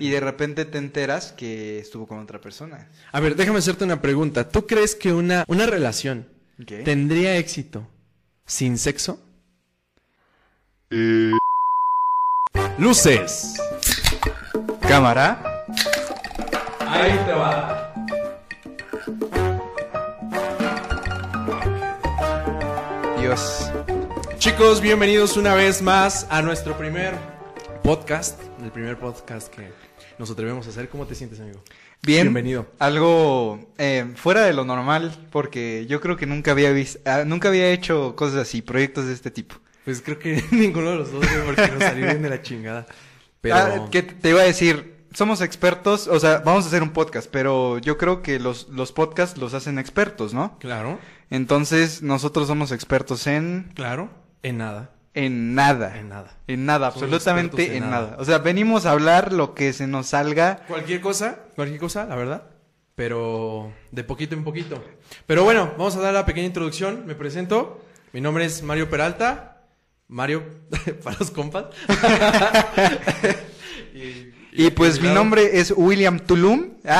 y de repente te enteras que estuvo con otra persona. A ver, déjame hacerte una pregunta. ¿Tú crees que una, una relación ¿Qué? tendría éxito sin sexo? Luces. Cámara. Ahí te va. Dios. Chicos, bienvenidos una vez más a nuestro primer podcast. El primer podcast que nos atrevemos a hacer. ¿Cómo te sientes, amigo? Bien. Bienvenido. Algo eh, fuera de lo normal, porque yo creo que nunca había visto, nunca había hecho cosas así, proyectos de este tipo. Pues creo que ninguno de los dos, porque nos salió bien de la chingada. Pero... Ah, ¿qué te te iba a decir? Somos expertos, o sea, vamos a hacer un podcast, pero yo creo que los, los podcasts los hacen expertos, ¿no? Claro, Entonces, nosotros somos expertos en, claro. En nada. En nada. En nada. En nada, absolutamente en, nada. nada. O sea, venimos a hablar lo que se nos salga. Cualquier cosa, cualquier cosa, la verdad. Pero de poquito en poquito. Pero bueno, vamos a dar la pequeña introducción. Me presento. Mi nombre es Mario Peralta. Mario, para los compas. y, Y pues mi nombre es William Tulum.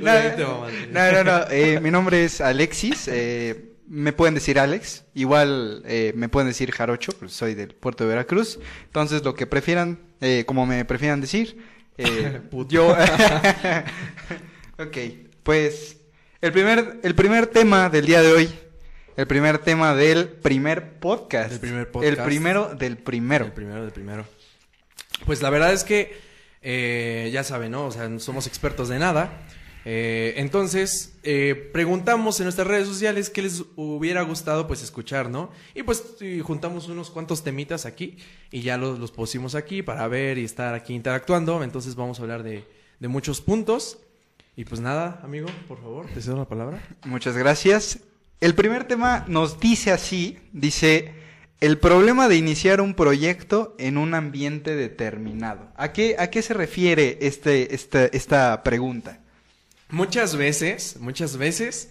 Ah. no, no, no. Eh, mi nombre es Alexis. eh, me pueden decir Alex. Igual eh, me pueden decir Jarocho, pues soy del puerto de Veracruz. Entonces, lo que prefieran, eh, como me prefieran decir. eh, yo. ok, pues el primer, el primer tema del día de hoy. El primer tema del primer podcast. Del primer El podcast. primero del primero. El primero, del primero. Pues la verdad es que, eh, ya saben, ¿no? O sea, no somos expertos de nada. Eh, entonces, eh, preguntamos en nuestras redes sociales qué les hubiera gustado pues escuchar, ¿no? Y pues juntamos unos cuantos temitas aquí y ya los, los pusimos aquí para ver y estar aquí interactuando. Entonces vamos a hablar de, de muchos puntos. Y pues nada, amigo, por favor, te cedo la palabra. Muchas gracias. El primer tema nos dice así, dice, el problema de iniciar un proyecto en un ambiente determinado. ¿A qué, a qué se refiere este, esta, esta pregunta? Muchas veces, muchas veces,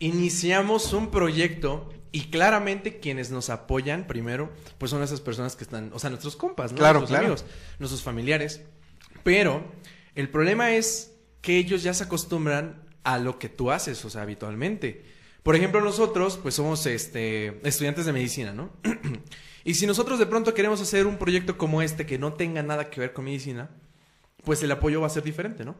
iniciamos un proyecto y claramente quienes nos apoyan primero, pues son esas personas que están, o sea, nuestros compas, ¿no? Claro, nuestros claro. amigos, nuestros familiares. Pero el problema es que ellos ya se acostumbran a lo que tú haces, o sea, habitualmente. Por ejemplo, nosotros, pues somos este, estudiantes de medicina, ¿no? y si nosotros de pronto queremos hacer un proyecto como este que no tenga nada que ver con medicina, pues el apoyo va a ser diferente, ¿no?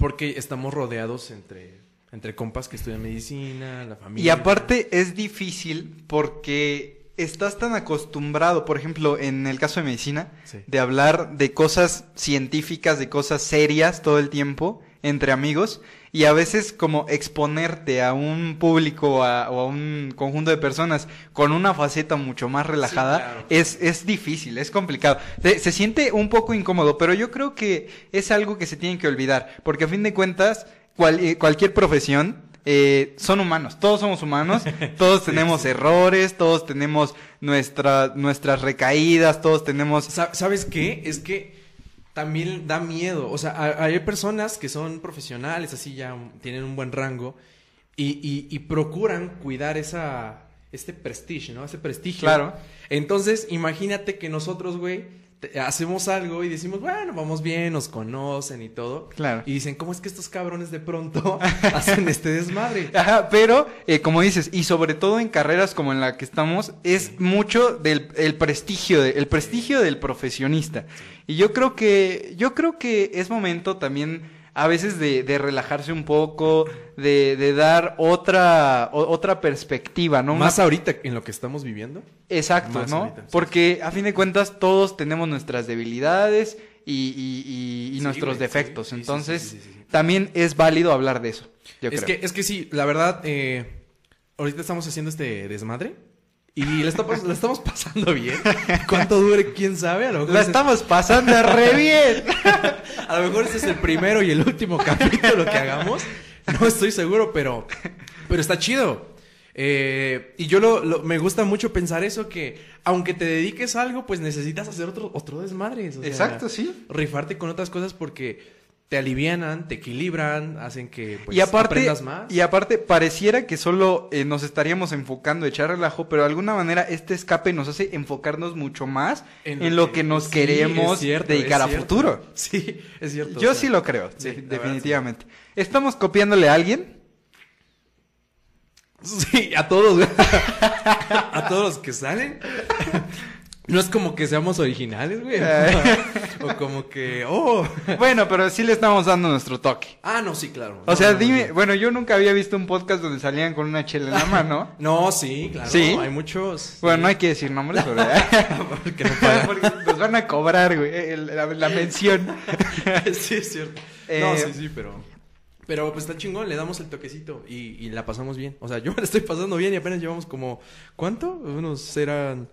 Porque estamos rodeados entre, entre compas que estudian medicina, la familia. Y aparte es difícil porque estás tan acostumbrado, por ejemplo, en el caso de medicina, Sí. de hablar de cosas científicas, de cosas serias todo el tiempo entre amigos y a veces como exponerte a un público a- o a un conjunto de personas con una faceta mucho más relajada claro. es, es difícil, es complicado. Se, se siente un poco incómodo, pero yo creo que es algo que se tiene que olvidar, porque a fin de cuentas cual- eh, cualquier profesión eh, son humanos, todos somos humanos, todos tenemos errores, todos tenemos nuestra, nuestras recaídas, todos tenemos... Sa- ¿Sabes qué? Es que también da miedo. O sea, ha- hay personas que son profesionales, así ya tienen un buen rango y, y- y procuran cuidar esa, este prestigio, ¿no? Ese prestigio. Claro. Entonces, imagínate que nosotros, güey, hacemos algo y decimos, bueno, vamos bien, nos conocen y todo. Claro. Y dicen, ¿cómo es que estos cabrones de pronto hacen este desmadre? Ajá, pero eh, como dices, y sobre todo en carreras como en la que estamos, es mucho del el prestigio, de- el prestigio del profesionista. Y yo creo que, yo creo que es momento también a veces de, de relajarse un poco, de, de dar otra, o- otra perspectiva, ¿no? Una- Más ahorita en lo que estamos viviendo. Exacto, más ¿no? ahorita. Porque a fin de cuentas todos tenemos nuestras debilidades y, y- y- y Sí, nuestros güey, defectos. sí, Entonces, sí. también es válido hablar de eso. Yo es creo. que, es que sí, la verdad, eh, ahorita estamos haciendo este desmadre y le, está pas- la estamos pasando bien. ¿Cuánto dure? ¿Quién sabe? A lo mejor, La estamos pasando re bien. a lo mejor este es el primero y el último capítulo que hagamos. No estoy seguro, pero, pero está chido. Eh, y yo lo, lo- me gusta mucho pensar eso, que aunque te dediques a algo, pues necesitas hacer otro, otro desmadre. o sea, Exacto, sí. Rifarte con otras cosas porque te alivianan, te equilibran, hacen que pues, y aparte, aprendas más. y aparte, pareciera que solo eh, nos estaríamos enfocando, echar relajo, pero de alguna manera este escape nos hace enfocarnos mucho más en, lo que, nos sí, queremos cierto, dedicar a futuro. Sí, es cierto. Yo o sea, sí lo creo, sí, de- la verdad, definitivamente. ¿Estamos copiándole a alguien? Sí, a todos, a todos los que salen. No es como que seamos originales, güey. o como que, oh. Bueno, pero sí le estamos dando nuestro toque. Ah, no, sí, claro. O No, sea, no, dime, no. bueno, yo nunca había visto un podcast donde salían con una chela en la mano. No, sí, claro. ¿Sí? Hay muchos. Bueno, no hay que decir nombres, pero... que no pagan. Porque nos van a cobrar, güey, la, la mención. sí, es cierto. Eh, No, sí, sí, pero. Pero pues está chingón, le damos el toquecito y, y la pasamos bien. O sea, yo me la estoy pasando bien y apenas llevamos como. ¿Cuánto? Unos eran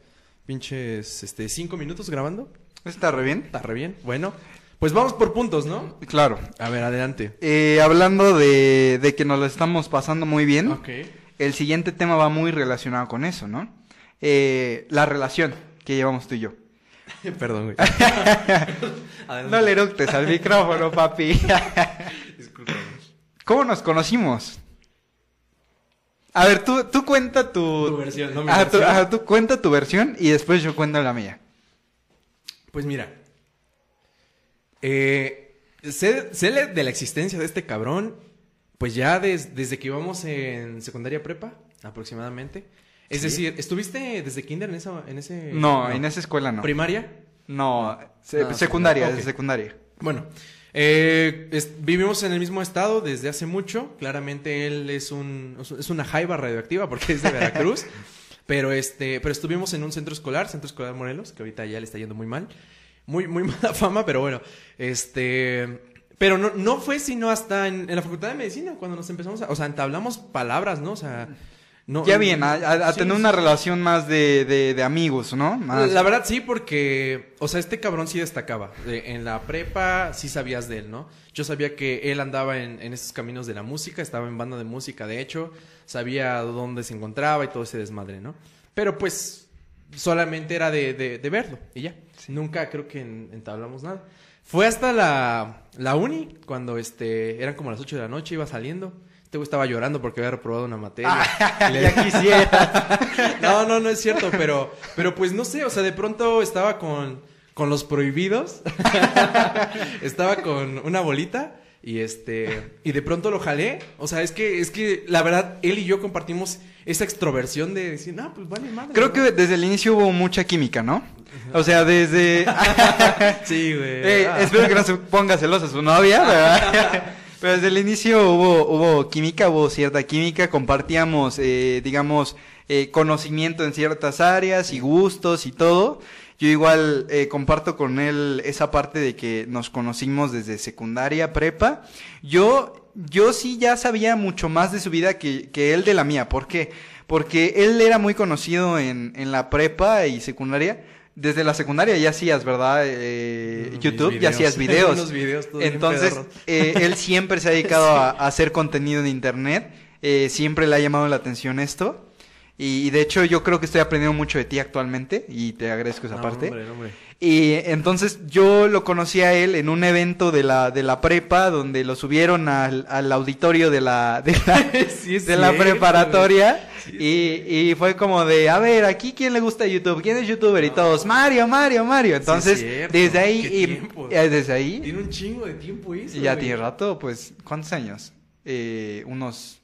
pinches este cinco minutos grabando. ¿Está re bien? Está re bien. Bueno, pues vamos por puntos, ¿no? Claro. A ver, adelante. Eh, hablando de, de que nos lo estamos pasando muy bien, Ok. el siguiente tema va muy relacionado con eso, ¿no? Eh, la relación que llevamos tú y yo. Perdón, güey. No le eructes al micrófono, papi. Discúlpame. ¿Cómo nos conocimos? A ver, tú, tú cuenta tu... Tu versión, no mi Ajá, tú, versión. ajá, tú cuenta tu versión y después yo cuento la mía. Pues mira. Eh, sé, de la existencia de este cabrón. Pues ya des- desde que íbamos en secundaria prepa, aproximadamente. Es Sí. decir, ¿estuviste desde kinder en, esa, en ese... No, en esa escuela no. ¿Primaria? No, se- Ah, secundaria, ok. desde secundaria. Bueno, eh, es- vivimos en el mismo estado desde hace mucho. Claramente él es un es una jaiba radioactiva porque es de Veracruz. pero este, pero estuvimos en un centro escolar, Centro Escolar Morelos, que ahorita ya le está yendo muy mal. Muy, muy mala fama, pero bueno. Este. Pero no, no fue sino hasta en, en la Facultad de Medicina cuando nos empezamos a. O sea, entablamos palabras, ¿no? O sea. No, ya bien, a, a- a Sí, tener sí. una relación más de, de, de amigos, ¿no? Más... La verdad sí, porque, o sea, este cabrón sí destacaba. De- en la prepa sí sabías de él, ¿no? Yo sabía que él andaba en, en esos caminos de la música, estaba en banda de música, de hecho, sabía dónde se encontraba y todo ese desmadre, ¿no? Pero pues solamente era de, de- de verlo y ya. Nunca creo que en- entablamos nada. Fue hasta la, la uni, cuando este, eran como las 8 de la noche, iba saliendo. Este güey estaba llorando porque había reprobado una materia. Le- ya quisiera. no, no, no es cierto, pero, pero pues no sé, o sea, de pronto estaba con, con los prohibidos, estaba con una bolita y este, y de pronto lo jalé, o sea, es que, es que la verdad, él y yo compartimos esa extroversión de decir, no, pues vale madre. Creo ¿no?". que desde el inicio hubo mucha química, ¿no? O sea, desde... Sí, güey. Eh, Ah. Espero que no se ponga celosa su novia, ¿verdad? Pero desde el inicio hubo, hubo química, hubo cierta química, compartíamos, eh, digamos, eh, conocimiento en ciertas áreas y gustos y todo. Yo igual eh, comparto con él esa parte de que nos conocimos desde secundaria, prepa. Yo, yo sí ya sabía mucho más de su vida que, que él de la mía. ¿Por qué? Porque él era muy conocido en, en la prepa y secundaria. Desde la secundaria ya hacías, ¿verdad? Eh, YouTube, ya hacías videos. Videos Entonces, eh, él siempre se ha dedicado a, a hacer contenido en internet. Eh, siempre le ha llamado la atención esto. Y, de hecho, yo creo que estoy aprendiendo mucho de ti actualmente. Y te agradezco esa No, parte. hombre, hombre. Y entonces yo lo conocí a él en un evento de la, de la prepa, donde lo subieron al, al auditorio de la, de la, Sí, de la preparatoria. Sí, y, y fue como de, a ver, aquí quién le gusta YouTube, quién es youtuber y todos, Mario, Mario, Mario. Entonces, cierto. desde ahí, y, eh, desde ahí, Tiene un chingo de tiempo eso. y ya tiene rato, pues, ¿cuántos años? Eh, unos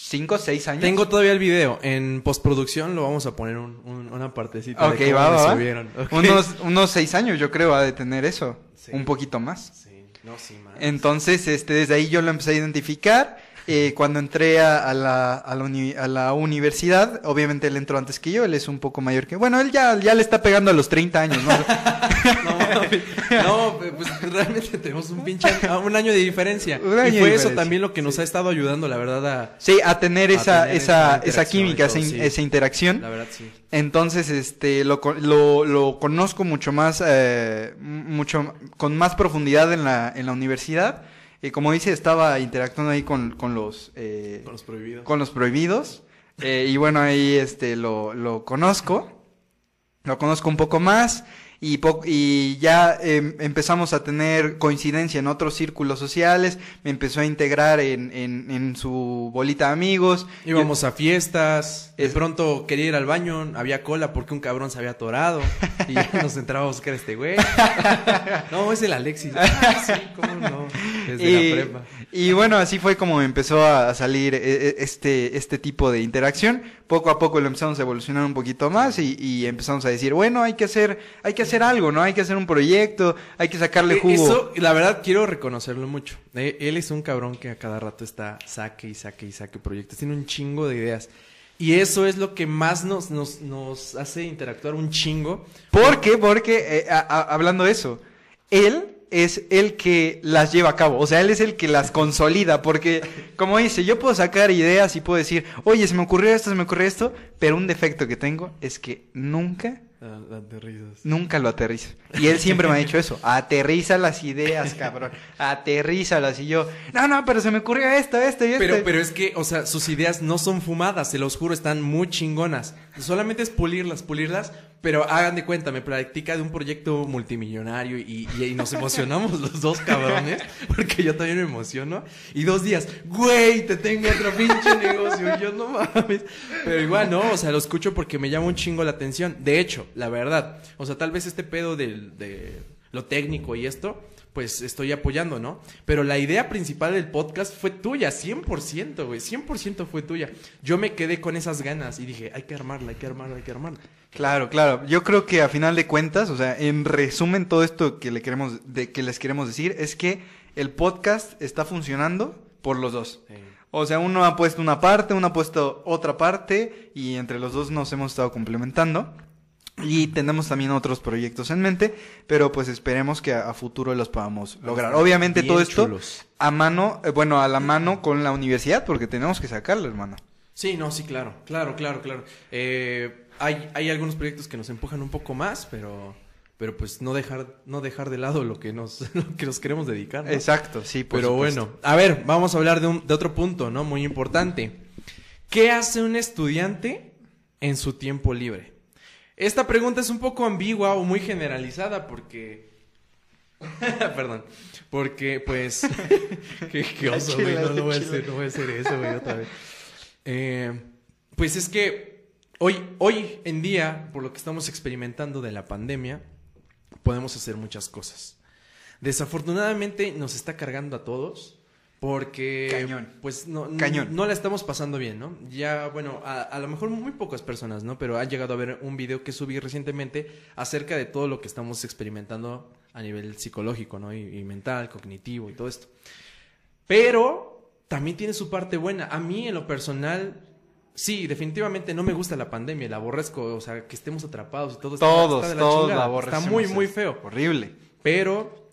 cinco, seis años. Tengo todavía el video. En postproducción lo vamos a poner un- un- una partecita Ok, de cómo va, me va, va. subieron. Ok. Unos, unos seis años yo creo ha de tener eso, Sí. un poquito más. Sí, no, sí, man. Entonces, este, desde ahí yo lo empecé a identificar. Eh, cuando entré a, a la, a, la uni- a la universidad, obviamente él entró antes que yo, él es un poco mayor que... Bueno, él ya, ya le está pegando a los 30 años, ¿no? No, no, pues realmente tenemos un pinche año- un año de diferencia. Año y de fue eso también lo que nos ha estado ayudando, la verdad, a, Sí, a tener esa, tener esa, esa química, esa, sí. interacción. la verdad sí. Entonces, este, lo, lo, lo conozco mucho más, eh, mucho, con más profundidad en la, en la universidad. Y como dice, estaba interactuando ahí con, con los, eh, Con los prohibidos. con los prohibidos. Eh, y bueno, ahí este lo, lo conozco. Lo conozco un poco más. Y, po- y ya em, empezamos a tener coincidencia en otros círculos sociales, me empezó a integrar en, en, en su bolita de amigos. Íbamos a fiestas, de Es- pronto quería ir al baño, había cola porque un cabrón se había atorado y ya nos entrábamos que era este güey. No, es el Alexis. Ah, sí, cómo no. Desde y, la prepa. Y bueno, así fue como empezó a salir eh, eh, este, este tipo de interacción. Poco a poco lo empezamos a evolucionar un poquito más y, y empezamos a decir, bueno, hay que hacer, hay que hacer algo, ¿no? Hay que hacer un proyecto, hay que sacarle Eh, jugo. Eso, la verdad, quiero reconocerlo mucho. Él es un cabrón que a cada rato está saque y saque y saque proyectos. Tiene un chingo de ideas. Y eso es lo que más nos, nos, nos hace interactuar un chingo. ¿Por qué? Porque, eh, a- a- hablando de eso, él es el que las lleva a cabo, o sea, él es el que las consolida, porque, como dice, yo puedo sacar ideas y puedo decir, oye, se me ocurrió esto, se me ocurrió esto, pero un defecto que tengo es que nunca, Ah, ah, de risas. nunca lo aterrizo. Y él siempre me ha dicho eso, aterriza las ideas, cabrón, aterrízalas. Y yo, no, no, pero se me ocurrió esto, esto y esto. Pero, pero es que, o sea, sus ideas no son fumadas, se los juro, están muy chingonas. Solamente es pulirlas, pulirlas, pero hagan de cuenta, me practica de un proyecto multimillonario y, y- y nos emocionamos los dos cabrones, porque yo también me emociono. Y dos días, güey, te tengo otro pinche negocio. Y yo no mames. Pero igual, no, o sea, lo escucho porque me llama un chingo la atención. De hecho, la verdad, o sea, tal vez este pedo del, de lo técnico y esto, pues estoy apoyando, ¿no? Pero la idea principal del podcast fue tuya, 100%, güey, 100% fue tuya. Yo me quedé con esas ganas y dije, hay que armarla, hay que armarla, hay que armarla. Claro, claro. Yo creo que a final de cuentas, o sea, en resumen todo esto que le queremos, de, que les queremos decir es que el podcast está funcionando por los dos. O sea, uno ha puesto una parte, uno ha puesto otra parte y entre los dos nos hemos estado complementando. Y tenemos también otros proyectos en mente, pero pues esperemos que a, a futuro los podamos lograr. Obviamente Bien todo esto chulos. a mano, eh, bueno, a la mano con la universidad, porque tenemos que sacarlo, hermano. Sí, no, sí, claro, claro, claro, claro. Eh, hay, hay algunos proyectos que nos empujan un poco más, pero, pero pues no dejar, no dejar de lado lo que nos, lo que nos queremos dedicar. ¿no? Exacto, sí, por Pero supuesto. bueno, a ver, vamos a hablar de, un- de otro punto, ¿no? Muy importante. ¿Qué hace un estudiante en su tiempo libre? Esta pregunta es un poco ambigua o muy generalizada porque... Perdón. Porque, pues... qué, oso, güey. No, no voy a hacer, no voy a hacer eso, güey, otra vez. Eh, pues es que hoy, hoy en día, por lo que estamos experimentando de la pandemia, podemos hacer muchas cosas. Desafortunadamente nos está cargando a todos porque Cañón. pues no, Cañón. no la estamos pasando bien, ¿no? Ya, bueno, a, a lo mejor muy pocas personas, ¿no? Pero han llegado a ver un video que subí recientemente acerca de todo lo que estamos experimentando a nivel psicológico, ¿no? Y, y mental, cognitivo y todo esto. Pero también tiene su parte buena. A mí, en lo personal, sí, definitivamente no me gusta la pandemia, la aborrezco, o sea, que estemos atrapados y todo está- Todos, está de la todos chingada. la Está muy, muy feo. Horrible. Pero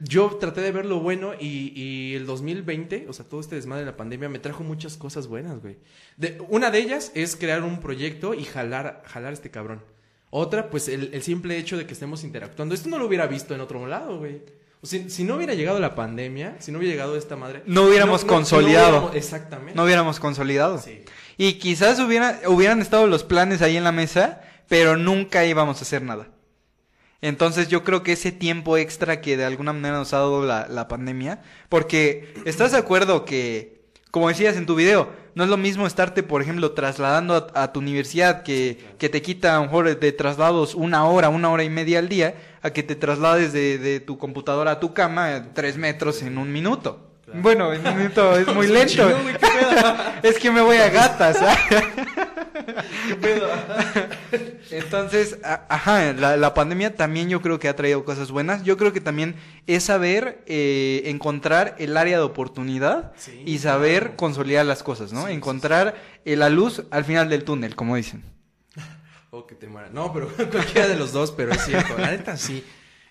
yo traté de ver lo bueno y, y el 2020, o sea, todo este desmadre de la pandemia me trajo muchas cosas buenas, güey. De, una de ellas es crear un proyecto y jalar, jalar a este cabrón. Otra, pues el, el simple hecho de que estemos interactuando. Esto no lo hubiera visto en otro lado, güey. O sea, si no hubiera llegado la pandemia, si no hubiera llegado esta madre... No hubiéramos consolidado. hubiéramos- exactamente. No hubiéramos consolidado. Sí. Y quizás hubiera, hubieran estado los planes ahí en la mesa, pero nunca íbamos a hacer nada. Entonces yo creo que ese tiempo extra que de alguna manera nos ha dado la, la pandemia, porque estás de acuerdo que, como decías en tu video, no es lo mismo estarte, por ejemplo, trasladando a, a tu universidad, que, que te quita a lo mejor de traslados una hora, una hora y media al día, a que te traslades de, de tu computadora a tu cama tres metros en un minuto. Bueno, en un minuto es muy lento. Es que me voy a gatas. ¿ah? Qué pedo. Entonces, ajá, la, la pandemia también yo creo que ha traído cosas buenas. Yo creo que también es saber eh, encontrar el área de oportunidad Sí, y saber claro. consolidar las cosas, ¿no? Sí, encontrar eh, la luz al final del túnel, como dicen. O que te muera. No, pero cualquiera de los dos, pero es cierto. La neta sí.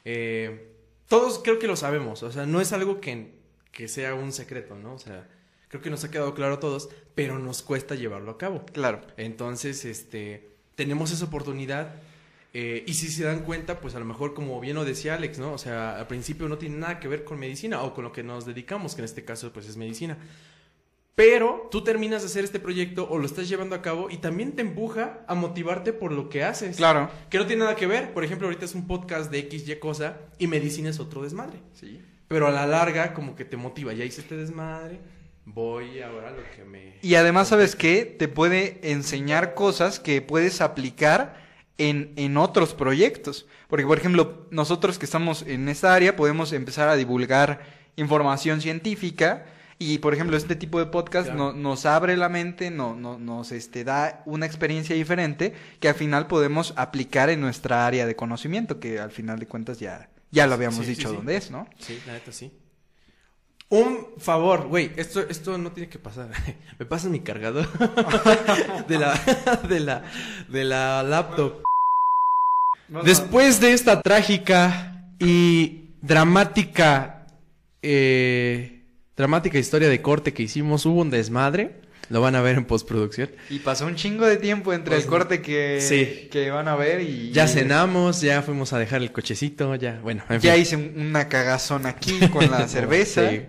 Eh, todos creo que lo sabemos. O sea, no es algo que, que sea un secreto, ¿no? O sea, creo que nos ha quedado claro a todos, pero nos cuesta llevarlo a cabo. Claro. Entonces, este, tenemos esa oportunidad. eh, y si se dan cuenta, pues a lo mejor, como bien lo decía Alex, ¿no? O sea, al principio no tiene nada que ver con medicina o con lo que nos dedicamos, que en este caso, pues es medicina. Pero tú terminas de hacer este proyecto o lo estás llevando a cabo y también te empuja a motivarte por lo que haces. Claro. Que no tiene nada que ver. Por ejemplo, ahorita es un podcast de X, Y cosa y medicina es otro desmadre. Sí. Pero a la larga, como que te motiva. Ya hice este desmadre, voy ahora a lo que me. Y además, ¿sabes qué? Te puede enseñar cosas que puedes aplicar en, en otros proyectos. Porque, por ejemplo, nosotros que estamos en esta área podemos empezar a divulgar información científica. Y, por ejemplo, este tipo de podcast Claro. no- nos abre la mente, no, no- nos este, da una experiencia diferente que al final podemos aplicar en nuestra área de conocimiento, que al final de cuentas ya, ya lo habíamos Sí, dicho sí. dónde es, ¿no? Sí, la neta sí. Un favor, güey, esto, esto no tiene que pasar. Me pasas mi cargador de la, de la, de la laptop. Después de esta trágica y dramática, eh, dramática historia de corte que hicimos, hubo un desmadre. Lo van a ver en postproducción. Y pasó un chingo de tiempo entre Pues, el corte que, sí. que van a ver y... Ya cenamos, ya fuimos a dejar el cochecito, ya, bueno, en Ya fin. hice un- una cagazón aquí con la cerveza. Sí.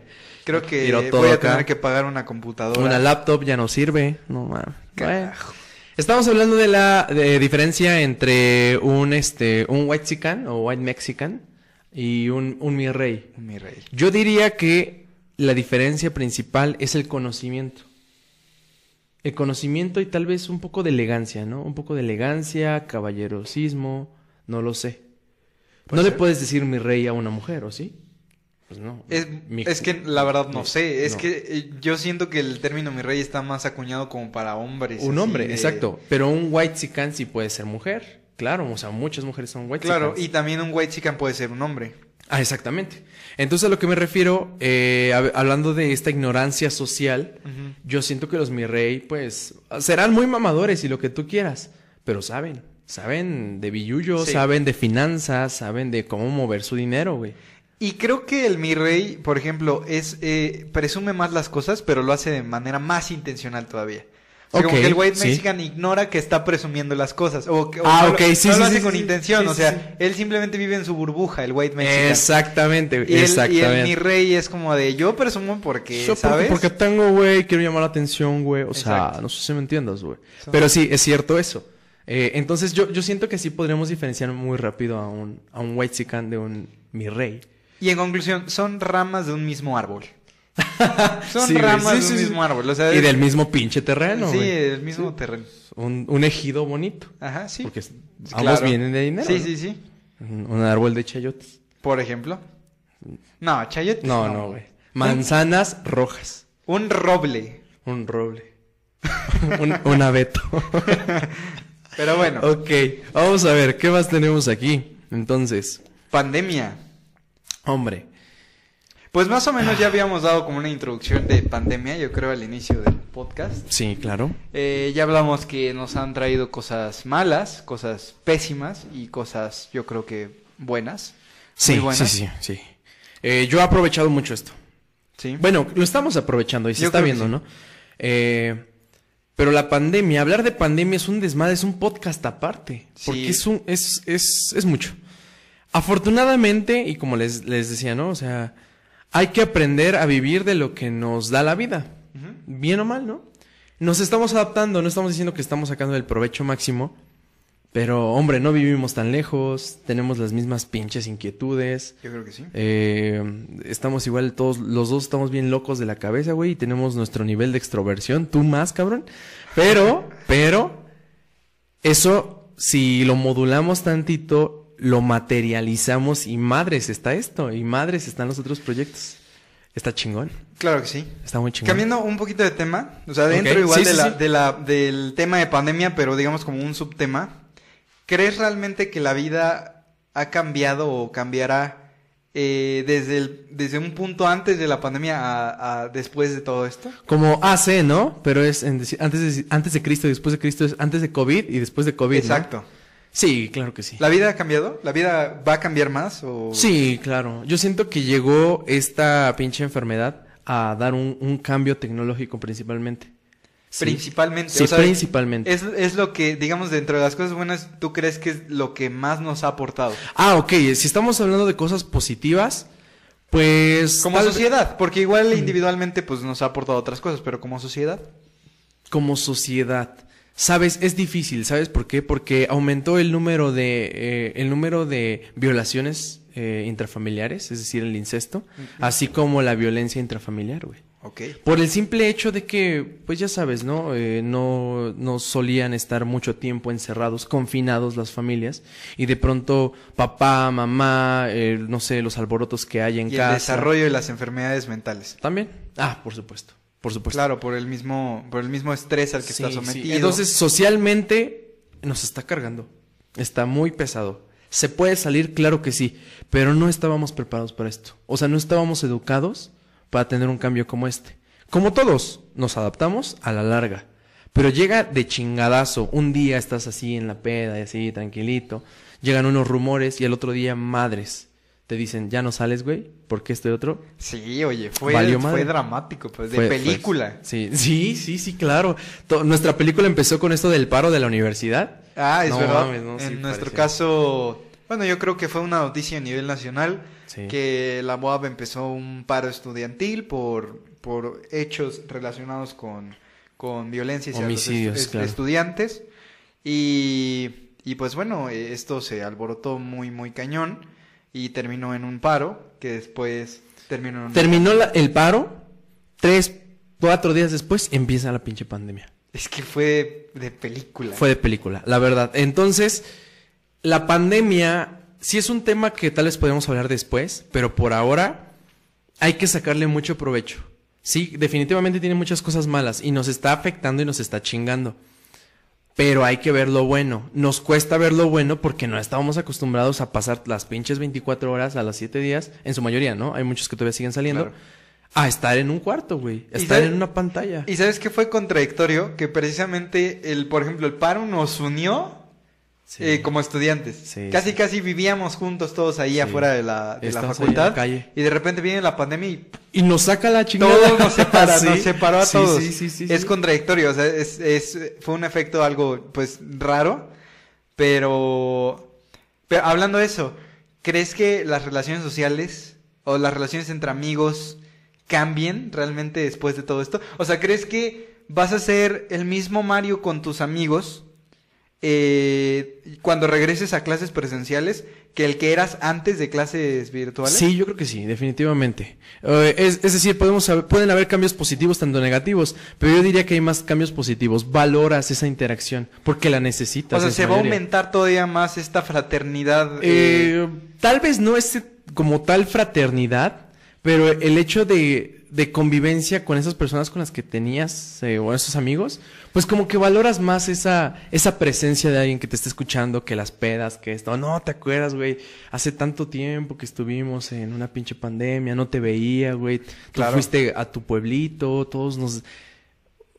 Creo que voy a acá. tener que pagar una computadora. Una laptop ya no sirve, no mames. Carajo. Estamos hablando de la de diferencia entre un este un white chican o white mexican y un, un mi rey. Mi rey. Yo diría que la diferencia principal es el conocimiento. El conocimiento y tal vez un poco de elegancia, ¿no? Un poco de elegancia, caballerosismo, no lo sé. Puede no le puedes decir mi rey a una mujer, ¿o sí? Pues no. Es, Mi- es que la verdad no mi- sé. Es no. que eh, yo siento que el término mi rey está más acuñado como para hombres. Un hombre, de- exacto. Pero un white chican sí puede ser mujer. Claro, o sea, muchas mujeres son white Claro, y también un white chican puede ser un hombre. Ah, exactamente. Entonces a lo que me refiero, eh, hab- hablando de esta ignorancia social, yo siento que los mi rey, pues, serán muy mamadores y lo que tú quieras, pero saben, saben de billullo, Sí. saben de finanzas, saben de cómo mover su dinero, güey. Y creo que el mi rey, por ejemplo, es eh, presume más las cosas, pero lo hace de manera más intencional todavía. O sea, como Ok, que el white sí. mexican ignora que está presumiendo las cosas. O, que- o Ah, ok, sí, no sí, lo hace con intención. O sea, él simplemente vive en su burbuja, el white mexican. Exactamente, Y el, y el exactamente. mi rey es como de yo presumo porque, Yo porque- ¿sabes? Porque tengo, güey, quiero llamar la atención, güey. O sea, no sé si me entiendas, güey. So- Pero sí, es cierto eso. Eh, entonces yo, yo siento que sí podríamos diferenciar muy rápido a un, a un white chican de un mi rey. Y en conclusión, son ramas de un mismo árbol. Son Sí, ramas sí, de sí, un sí. mismo árbol. O sea, Y es- del mismo pinche terreno, Sí, del mismo terreno. Un, un ejido bonito. Ajá, sí. Porque ambos claro. vienen de dinero. Sí, ¿no? sí, sí. Un, árbol de chayotes. Por ejemplo. No, chayote. No, no, güey. Manzanas rojas. Un roble. Un roble. un, un abeto. Pero bueno, ok, vamos a ver, ¿qué más tenemos aquí? Entonces, pandemia. hombre. Pues más o menos ya habíamos dado como una introducción de pandemia, yo creo, al inicio del podcast. Sí, claro. Eh, ya hablamos que nos han traído cosas malas, cosas pésimas y cosas, yo creo que buenas. Sí, Muy buenas. sí, sí, sí. Eh, yo he aprovechado mucho esto. Sí. Bueno, lo estamos aprovechando y se Yo está viendo, sí. ¿no? Eh, pero la pandemia, hablar de pandemia es un desmadre, es un podcast aparte. Sí. Porque es, un, es, es, es mucho. Afortunadamente, y como les, les decía, ¿no? O sea, hay que aprender a vivir de lo que nos da la vida. Bien o mal, ¿no? Nos estamos adaptando, no estamos diciendo que estamos sacando el provecho máximo. Pero, hombre, no vivimos tan lejos, tenemos las mismas pinches inquietudes. Yo creo que sí. Eh, estamos igual, todos, los dos estamos bien locos de la cabeza, güey, y tenemos nuestro nivel de extroversión, tú más, cabrón. Pero, pero, eso, si lo modulamos tantito, lo materializamos y madres está esto, y madres están los otros proyectos. Está chingón, Claro que sí. está muy chingón. Cambiando un poquito de tema, o sea, dentro igual sí, de sí, la, sí. de la, del tema de pandemia, pero digamos como un subtema, ¿crees realmente que la vida ha cambiado o cambiará eh, desde, el, desde un punto antes de la pandemia a, a después de todo esto? Como AC, ¿no? Pero es en antes, de, antes de Cristo y después de Cristo, es antes de COVID y después de COVID, ¿no? Sí, claro que sí. ¿La vida ha cambiado? ¿La vida va a cambiar más? O... Sí, claro. Yo siento que llegó esta pinche enfermedad a dar un, un cambio tecnológico principalmente. Sí. Principalmente. Sí, o sea, principalmente. Es, es lo que, digamos, dentro de las cosas buenas, ¿tú crees que es lo que más nos ha aportado? Ah, ok. Si estamos hablando de cosas positivas, Pues... Como sociedad, porque igual individualmente pues nos ha aportado otras cosas, pero como sociedad. como sociedad. Sabes, es difícil, ¿sabes por qué? Porque aumentó el número de eh, el número de violaciones eh, intrafamiliares, es decir, el incesto, así como la violencia intrafamiliar, güey. Ok. Por el simple hecho de que, pues ya sabes, ¿no? Eh, no, no solían estar mucho tiempo encerrados, confinados las familias, y de pronto papá, mamá, eh, no sé, los alborotos que hay en Y casa. el desarrollo de las enfermedades mentales. También. Ah, por supuesto, por supuesto. Claro, por el mismo, por el mismo estrés al que Sí, está sí. sometido. Entonces, socialmente nos está cargando. Está muy pesado. ¿Se puede salir? Claro que sí. Pero no estábamos preparados para esto. O sea, no estábamos educados para tener un cambio como este. Como todos, nos adaptamos a la larga. Pero llega de chingadazo. Un día estás así en la peda y así, tranquilito. Llegan unos rumores y el otro día, madres. Te dicen, ya no sales, güey, porque este otro Sí, oye, fue, Valió fue madre. dramático, pues, de fue- película. fue- sí, sí, sí, sí, claro. Nuestra película empezó con esto del paro de la universidad. Ah, es No verdad. mames, no, sí en nuestro caso, bueno, yo creo que fue una noticia a nivel nacional Sí. que la MOAB empezó un paro estudiantil por, por hechos relacionados con, con violencia hacia los Homicidios, estu- claro. estudiantes. Y, y pues bueno, esto se alborotó muy, muy cañón y terminó en un paro que después terminó en un... Terminó la- el paro, tres, cuatro días después empieza la pinche pandemia. Es que fue de película. Fue de película, la verdad. Entonces, la pandemia sí es un tema que tal vez podemos hablar después, pero por ahora hay que sacarle mucho provecho. Sí, definitivamente tiene muchas cosas malas y nos está afectando y nos está chingando. Pero hay que ver lo bueno. Nos cuesta ver lo bueno porque no estábamos acostumbrados a pasar las pinches 24 horas a las 7 días, en su mayoría, ¿no? Hay muchos que todavía siguen saliendo. Claro. A estar en un cuarto, güey. Estar en una pantalla. ¿Y sabes qué fue contradictorio? Que precisamente, el, por ejemplo, el paro nos unió Sí. eh, como estudiantes. Sí, casi, sí. casi vivíamos juntos todos ahí afuera de la, de la facultad. Y de repente viene la pandemia y Y nos saca la chingada. todo nos separa, nos separó a todos. Es contradictorio, o sea, es, es- fue un efecto algo, pues, raro. Pero, pero hablando de eso, ¿crees que las relaciones sociales o las relaciones entre amigos cambien realmente después de todo esto? O sea, ¿crees que vas a ser el mismo Mario con tus amigos eh, cuando regreses a clases presenciales que el que eras antes de clases virtuales? Sí, yo creo que sí, definitivamente. Eh, es, es decir, podemos saber- pueden haber cambios positivos tanto negativos, pero yo diría que hay más cambios positivos. Valoras esa interacción porque la necesitas. O sea, se va a aumentar todavía más esta fraternidad. eh, Eh, tal vez no es como tal fraternidad, pero el hecho de, de convivencia con esas personas con las que tenías eh, o esos amigos, pues como que valoras más esa, esa presencia de alguien que te está escuchando, que las pedas, que esto. No, ¿te acuerdas, güey? Hace tanto tiempo que estuvimos en una pinche pandemia, no te veía, güey. Tú Claro. fuiste a tu pueblito, todos nos...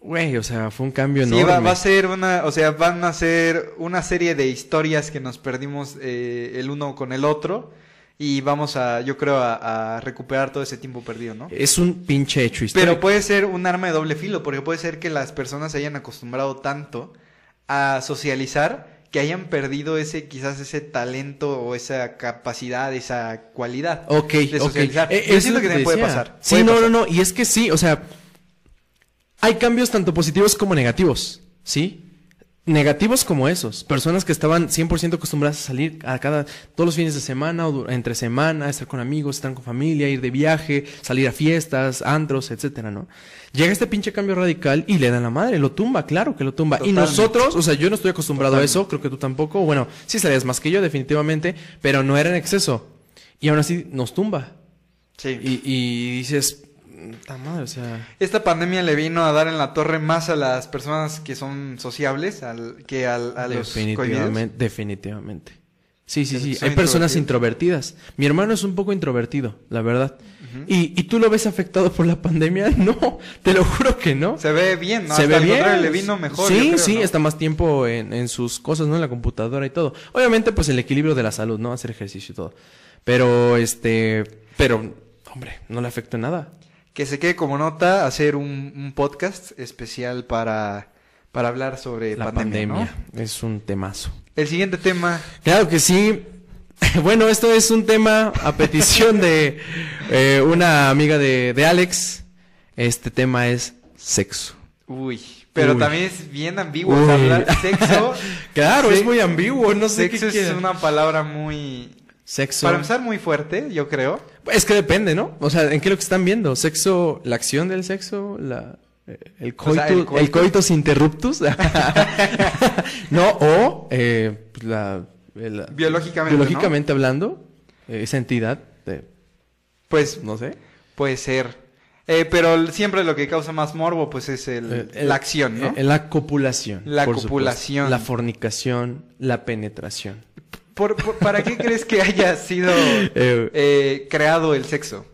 Güey, o sea, fue un cambio Sí, enorme. va, va a ser una, o sea, van a ser una serie de historias que nos perdimos eh, el uno con el otro y vamos a, yo creo, a, a recuperar todo ese tiempo perdido, ¿no? Es un pinche hecho histórico. Pero puede ser un arma de doble filo, porque puede ser que las personas se hayan acostumbrado tanto a socializar que hayan perdido ese, quizás ese talento o esa capacidad, esa cualidad. Ok, de socializar. Eh, Yo es siento lo que también puede pasar. Sí, puede no, pasar. no, no. Y es que sí, o sea, hay cambios tanto positivos como negativos, ¿sí? Negativos como esos. Personas que estaban 100% acostumbradas a salir a cada, todos los fines de semana o entre semana, estar con amigos, estar con familia, ir de viaje, salir a fiestas, antros, etcétera, ¿no? Llega este pinche cambio radical y le dan la madre, lo tumba, claro que lo tumba. Y nosotros, o sea, yo no estoy acostumbrado Totalmente. a eso, creo que tú tampoco. Bueno, sí sabías más que yo, definitivamente, pero no era en exceso. Y aún así nos tumba. Sí. Y, y dices, madre, o sea. Esta pandemia le vino a dar en la torre más a las personas que son sociables al, que al, a los definitivamente, definitivamente. Sí, sí, sí. Hay personas introvertidas. Mi hermano es un poco introvertido, la verdad. ¿Y, ¿Y tú lo ves afectado por la pandemia? No, te lo juro que no. Se ve bien, ¿no? Se Hasta ve bien. le vino mejor. Sí, creo, sí, ¿no? está más tiempo en, en sus cosas, ¿no? En la computadora y todo. Obviamente, pues el equilibrio de la salud, ¿no? Hacer ejercicio y todo. Pero, este, pero, hombre, no le afecta nada. Que se quede como nota hacer un, un podcast especial para, para hablar sobre La pandemia, pandemia, ¿no? es un temazo. El siguiente tema, Claro que sí. Bueno, esto es un tema a petición de eh, una amiga de, de Alex. Este tema es sexo. Uy, pero Uy. también es bien ambiguo hablar sexo. Claro, es muy ambiguo, no sé Sexo qué es quiera. una palabra muy... Sexo. Para empezar, muy fuerte, yo creo. Es que depende, ¿no? O sea, ¿en qué es lo que están viendo? ¿Sexo, la acción del sexo? La, eh, el, O sea, el el, coito. coitus interruptus? no, o eh, pues, la, el- Biológicamente, hablando, eh, esa entidad, de, Pues no sé. puede ser. Eh, pero siempre lo que causa más morbo, pues es el, el- la acción, ¿no? la copulación. La supuesto. copulación. La fornicación, la penetración. Por- por- ¿Para qué crees que haya sido Eh, eh, creado el sexo?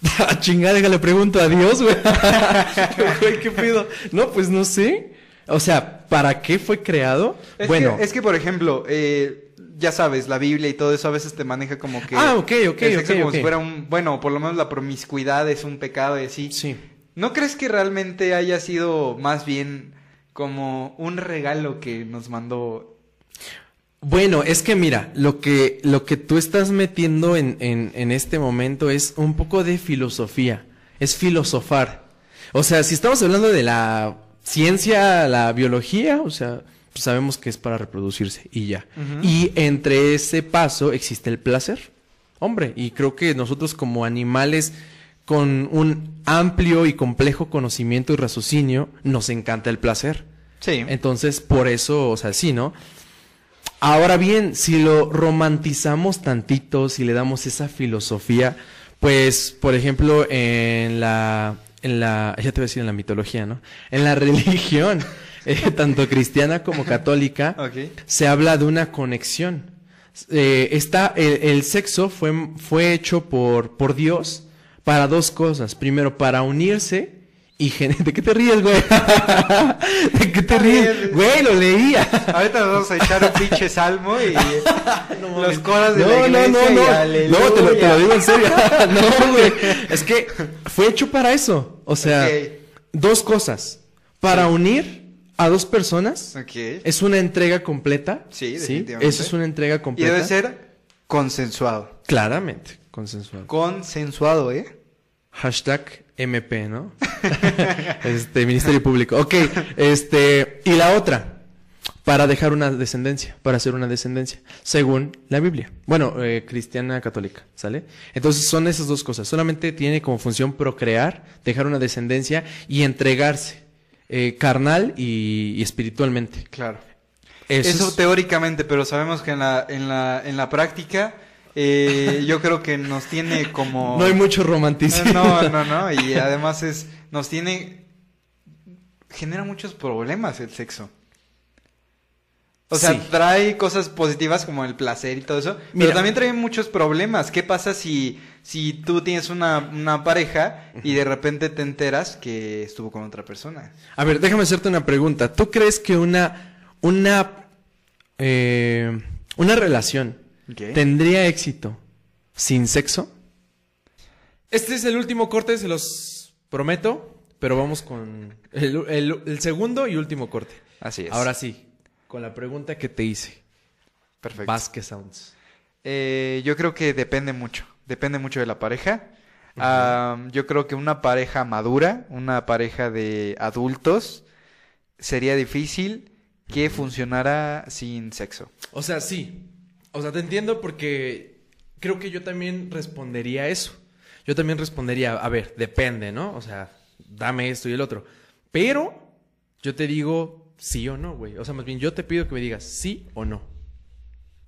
Ah, chingada, déjale pregunto a Dios, güey. Güey, ¿qué pedo? No, pues no sé. O sea, ¿para qué fue creado? Es bueno, que, es que, por ejemplo, eh, ya sabes, la Biblia y todo eso a veces te maneja como que... Ah, ok, ok, el sexo como si fuera un... Bueno, por lo menos la promiscuidad es un pecado y así. sí. ¿No crees que realmente haya sido más bien como un regalo que nos mandó? Bueno, es que mira, lo que, lo que tú estás metiendo en, en, en este momento es un poco de filosofía, es filosofar. O sea, si estamos hablando de la ciencia, la biología, o sea, pues sabemos que es para reproducirse y ya. Y entre ese paso existe el placer. Hombre, y creo que nosotros como animales con un amplio y complejo conocimiento y raciocinio, nos encanta el placer. Sí. Entonces, por eso, o sea, sí, ¿no? Ahora bien, si lo romantizamos tantito, si le damos esa filosofía, pues, por ejemplo, en la, en la, ya te voy a decir en la mitología, ¿no? En la religión, eh, tanto cristiana como católica, se habla de una conexión. Eh, está, el, el sexo fue, fue hecho por, por Dios para dos cosas. Primero, para unirse y ¿De qué te ríes, güey? ¿De qué te ríes? Güey, lo leía. Ahorita nos vamos a echar un pinche salmo y los mames. coros de no, la iglesia no, no, y no. aleluya. No, te lo, te lo digo en serio. no, güey. Es que fue hecho para eso. O sea, dos cosas. Para unir a dos personas. Ok. Es una entrega completa. Sí, definitivamente. Eso es una entrega Y completa. debe ser consensuado. Claramente, consensuado. Consensuado, ¿eh? Hashtag MP, ¿no? este, Ministerio Público. Ok, este, y la otra, para dejar una descendencia, para hacer una descendencia, según la Biblia. Bueno, eh, cristiana católica, ¿sale? Entonces son esas dos cosas. Solamente tiene como función procrear, dejar una descendencia y entregarse, eh, carnal y, y espiritualmente. Claro. Eso, Eso, es- teóricamente, pero sabemos que en la, en la, en la práctica, eh, yo creo que nos tiene como... no hay mucho romanticismo. No, no, no, y además es, nos tiene, genera muchos problemas el sexo. O sea, Sí. trae cosas positivas como el placer y todo eso, Mira. pero también trae muchos problemas. ¿Qué pasa si, si tú tienes una, una pareja y de repente te enteras que estuvo con otra persona? A ver, déjame hacerte una pregunta. ¿Tú crees que una, una, eh, una relación Tendría éxito sin sexo? Este es el último corte, se los prometo, pero vamos con el, el- el segundo y último corte. Así es. Ahora sí, con la pregunta que te hice. perfecto. Vasquez Sounds. Eh, yo creo que depende mucho, depende mucho de la pareja. Yo creo que una pareja madura, una pareja de adultos, sería difícil que funcionara sin sexo. O sea, sí. O sea, te entiendo porque creo que yo también respondería a eso. Yo también respondería, a ver, depende, ¿no? O sea, dame esto y el otro. Pero yo te digo sí o no, güey. O sea, más bien yo te pido que me digas sí o no.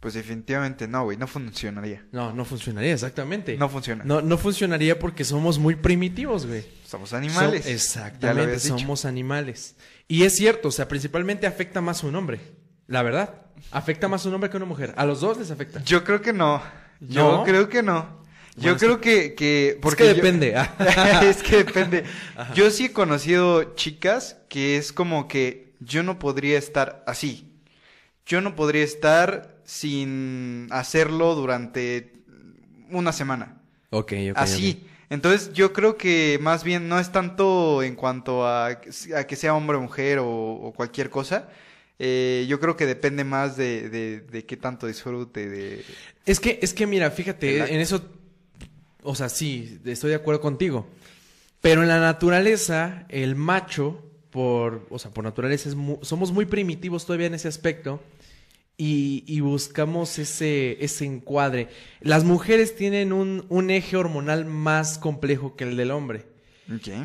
Pues definitivamente no, güey, no funcionaría. No, no funcionaría, exactamente. No funciona. No, no funcionaría porque somos muy primitivos, güey. Somos animales. So- exactamente, somos animales. Y es cierto, o sea, principalmente afecta más a un hombre. La verdad. Afecta más a un hombre que a una mujer. A los dos les afecta. Yo creo que no. Yo ¿No? creo que no. Yo Bueno, es creo que, que Porque yo- depende. es que depende. Yo sí he conocido chicas que es como que yo no podría estar así. Yo no podría estar sin hacerlo durante una semana. ok, así. Entonces yo creo que más bien no es tanto en cuanto a, a que sea hombre o mujer o, o cualquier cosa. Eh, yo creo que depende más de, de, de qué tanto disfrute de... Es que, es que mira, fíjate, en eso, o sea, sí, estoy de acuerdo contigo. Pero en la naturaleza, el macho, por, o sea, por naturaleza, es mu- somos muy primitivos todavía en ese aspecto. Y, y buscamos ese, ese encuadre. Las mujeres tienen un, un eje hormonal más complejo que el del hombre.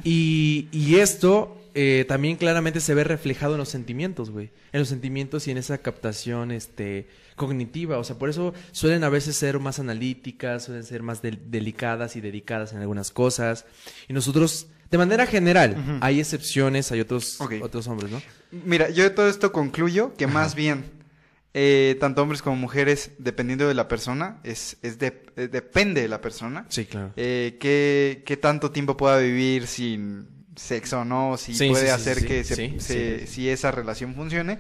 Y, y esto eh, también claramente se ve reflejado en los sentimientos, güey. En los sentimientos y en esa captación este, cognitiva. O sea, por eso suelen a veces ser más analíticas, suelen ser más del- delicadas y dedicadas en algunas cosas. Y nosotros, de manera general, hay excepciones, hay otros, otros hombres, ¿no? Mira, yo de todo esto concluyo que más bien, eh, tanto hombres como mujeres, dependiendo de la persona, es, es de- eh, depende de la persona, Sí, claro. eh, qué, qué tanto tiempo pueda vivir sin sexo o no, si Sí, puede sí, hacer sí, que se- sí, se- sí. si esa relación funcione.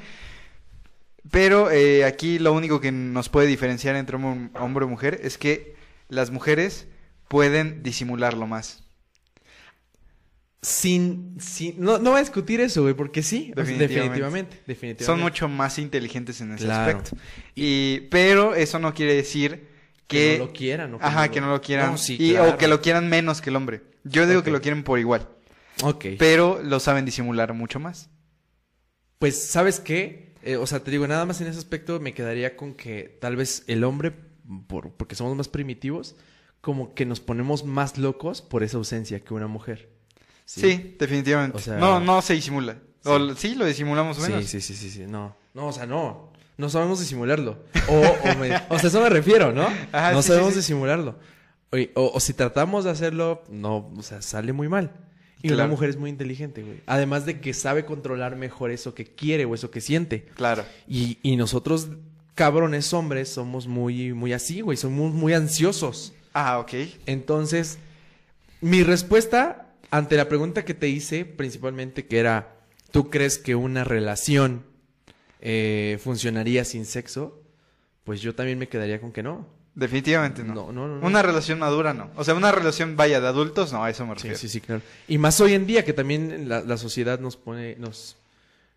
Pero eh, aquí lo único que nos puede diferenciar entre hombre y mujer es que las mujeres pueden disimularlo más. Sin, sin, no, no voy a discutir eso, güey, porque sí, o Definitivamente. definitivamente, definitivamente. Son mucho más inteligentes en ese Claro. aspecto. Y, pero eso no quiere decir que que... no lo quieran, ¿o Ajá, que no lo quieran. No, sí, y- claro. O que lo quieran menos que el hombre. Yo digo que lo quieren por igual. Ok. Pero lo saben disimular mucho más. Pues, ¿sabes qué? Eh, o sea, te digo, nada más en ese aspecto me quedaría con que tal vez el hombre, por, porque somos más primitivos, como que nos ponemos más locos por esa ausencia que una mujer. Sí, definitivamente. O sea- No, no se disimula. O sí, lo disimulamos menos. Sí, sí, sí, sí, sí. No, no, o sea, no. No sabemos disimularlo. O, o, me- o sea, eso me refiero, ¿no? Ajá, no sí, sabemos disimularlo. O si tratamos de hacerlo, no, o sea, sale muy mal. Y una Claro. mujer es muy inteligente, güey. Además de que sabe controlar mejor eso que quiere o eso que siente. Claro. Y, y nosotros, cabrones hombres, somos muy, muy así, güey. Somos muy ansiosos. Ah, ok. Entonces, mi respuesta ante la pregunta que te hice, principalmente, que era, ¿tú crees que una relación eh, funcionaría sin sexo? Pues yo también me quedaría con que no. Definitivamente no. No, no, no. Una relación madura no. O sea, una relación vaya de adultos, no, a eso me Sí, refiero. sí, sí, claro. Y más hoy en día que también la, la sociedad nos pone, nos,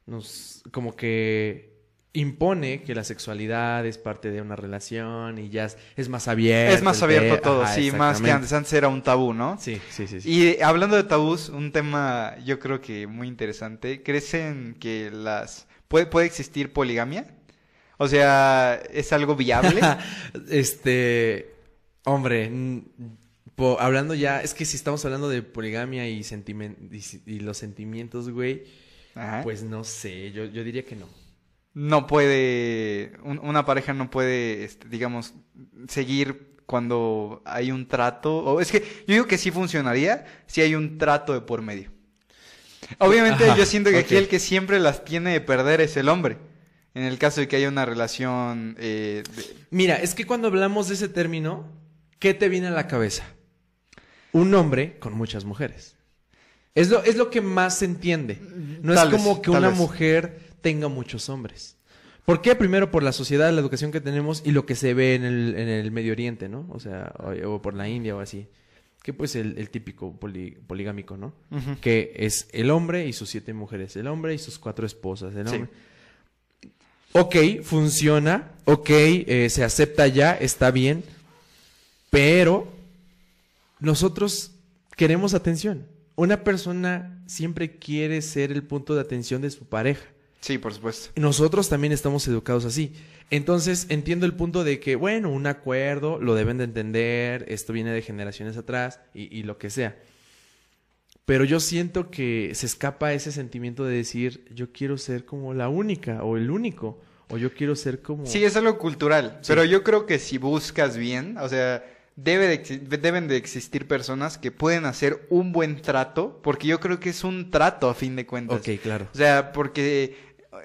nos, como que impone que la sexualidad es parte de una relación y ya es, es más abierto. Es más abierto todo, Ajá, sí, más que antes. Antes era un tabú, ¿no? Sí, sí, sí. sí. Y hablando de tabús, un tema yo creo que muy interesante. ¿Crees en que las... ¿Puede, puede existir poligamia? O sea, ¿es algo viable? este, hombre, po- hablando ya, es que si estamos hablando de poligamia y, sentimen- y, los sentimientos, güey, Ajá. pues no sé, yo, yo diría que no. no puede, un- una pareja no puede, este, digamos, seguir cuando hay un trato, o es que yo digo que sí funcionaría si hay un trato de por medio. Obviamente Ajá, yo siento que aquí el que siempre las tiene de perder es el hombre. En el caso de que haya una relación eh, de- Mira, es que cuando hablamos de ese término, ¿qué te viene a la cabeza? Un hombre con muchas mujeres. Es lo, es lo que más se entiende. No Tal es vez, como que una vez. mujer tenga muchos hombres. ¿Por qué? Primero por la sociedad, la educación que tenemos y lo que se ve en el, en el Medio Oriente, ¿no? O sea, o, o por la India o así. Que pues el, el típico poli- poligámico, ¿no? Que es el hombre y sus siete mujeres, el hombre y sus cuatro esposas, el Sí. Ok, funciona, ok, eh, se acepta ya, está bien, pero nosotros queremos atención. Una persona siempre quiere ser el punto de atención de su pareja. Sí, por supuesto. Nosotros también estamos educados así. Entonces entiendo el punto de que, bueno, un acuerdo, lo deben de entender, esto viene de generaciones atrás y, y lo que sea. Pero yo siento que se escapa ese sentimiento de decir, yo quiero ser como la única o el único, o yo quiero ser como... Sí, es algo cultural, Sí. pero yo creo que si buscas bien, o sea, debe de deben de existir personas que pueden hacer un buen trato, porque yo creo que es un trato a fin de cuentas. Ok, claro. O sea, porque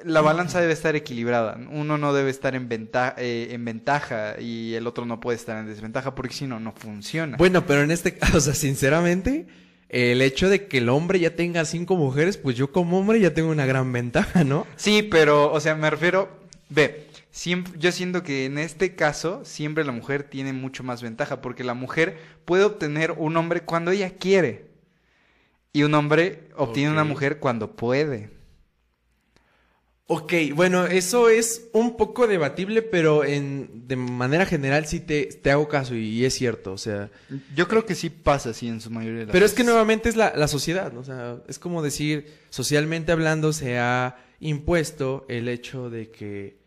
la balanza debe estar equilibrada. Uno no debe estar en, venta- eh, en ventaja y el otro no puede estar en desventaja, porque si no, no funciona. Bueno, pero en este caso, o sea, sinceramente, el hecho de que el hombre ya tenga cinco mujeres, pues yo como hombre ya tengo una gran ventaja, ¿no? Sí, pero, o sea, me refiero, ve, siempre, yo siento que en este caso siempre la mujer tiene mucho más ventaja, porque la mujer puede obtener un hombre cuando ella quiere y un hombre obtiene una mujer cuando puede. Ok, bueno, eso es un poco debatible, pero en, de manera general sí te, te hago caso y, es cierto, o sea... Yo creo que sí pasa así en su mayoría de las Pero es que nuevamente es la, la sociedad, ¿no? o sea, es como decir, socialmente hablando se ha impuesto el hecho de que